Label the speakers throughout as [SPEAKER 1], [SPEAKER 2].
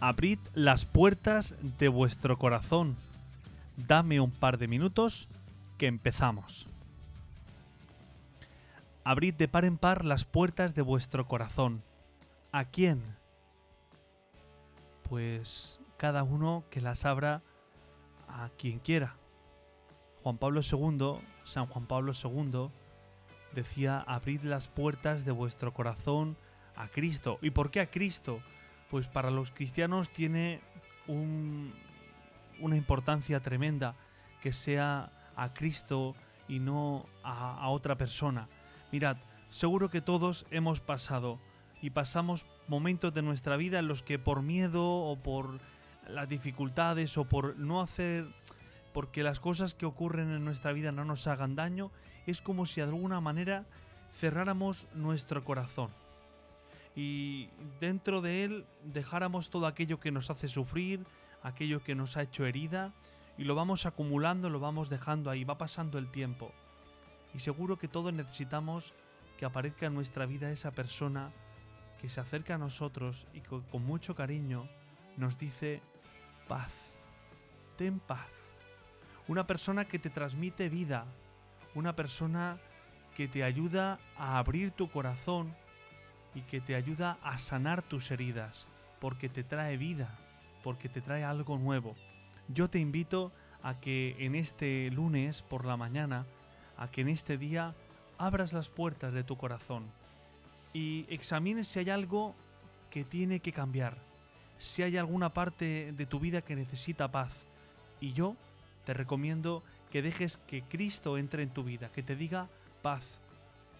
[SPEAKER 1] abrid las puertas de vuestro corazón. Dame un par de minutos que empezamos. Abrid de par en par las puertas de vuestro corazón. ¿A quién? Pues cada uno que las abra a quien quiera. Juan Pablo II, San Juan Pablo II, decía, abrid las puertas de vuestro corazón a Cristo. ¿Y por qué a Cristo? Pues para los cristianos tiene una importancia tremenda que sea a Cristo y no a, a otra persona. Mirad, seguro que todos hemos pasado y pasamos momentos de nuestra vida en los que por miedo o por las dificultades o por no hacer porque las cosas que ocurren en nuestra vida no nos hagan daño, es como si de alguna manera cerráramos nuestro corazón y dentro de él dejáramos todo aquello que nos hace sufrir, aquello que nos ha hecho herida, y lo vamos acumulando, lo vamos dejando ahí, va pasando el tiempo. Y seguro que todos necesitamos que aparezca en nuestra vida esa persona que se acerca a nosotros y con, con mucho cariño nos dice paz, ten paz. Una persona que te transmite vida, una persona que te ayuda a abrir tu corazón y que te ayuda a sanar tus heridas, porque te trae vida, porque te trae algo nuevo. Yo te invito a que en este lunes por la mañana, a que en este día abras las puertas de tu corazón y examines si hay algo que tiene que cambiar, si hay alguna parte de tu vida que necesita paz. Y yo te recomiendo que dejes que Cristo entre en tu vida, que te diga paz,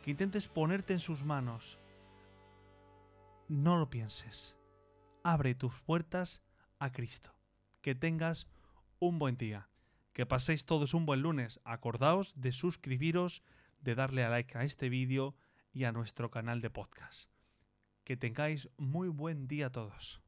[SPEAKER 1] que intentes ponerte en sus manos. No lo pienses. Abre tus puertas a Cristo. Que tengas un buen día. Que paséis todos un buen lunes. Acordaos de suscribiros, de darle a like a este vídeo y a nuestro canal de podcast. Que tengáis muy buen día todos.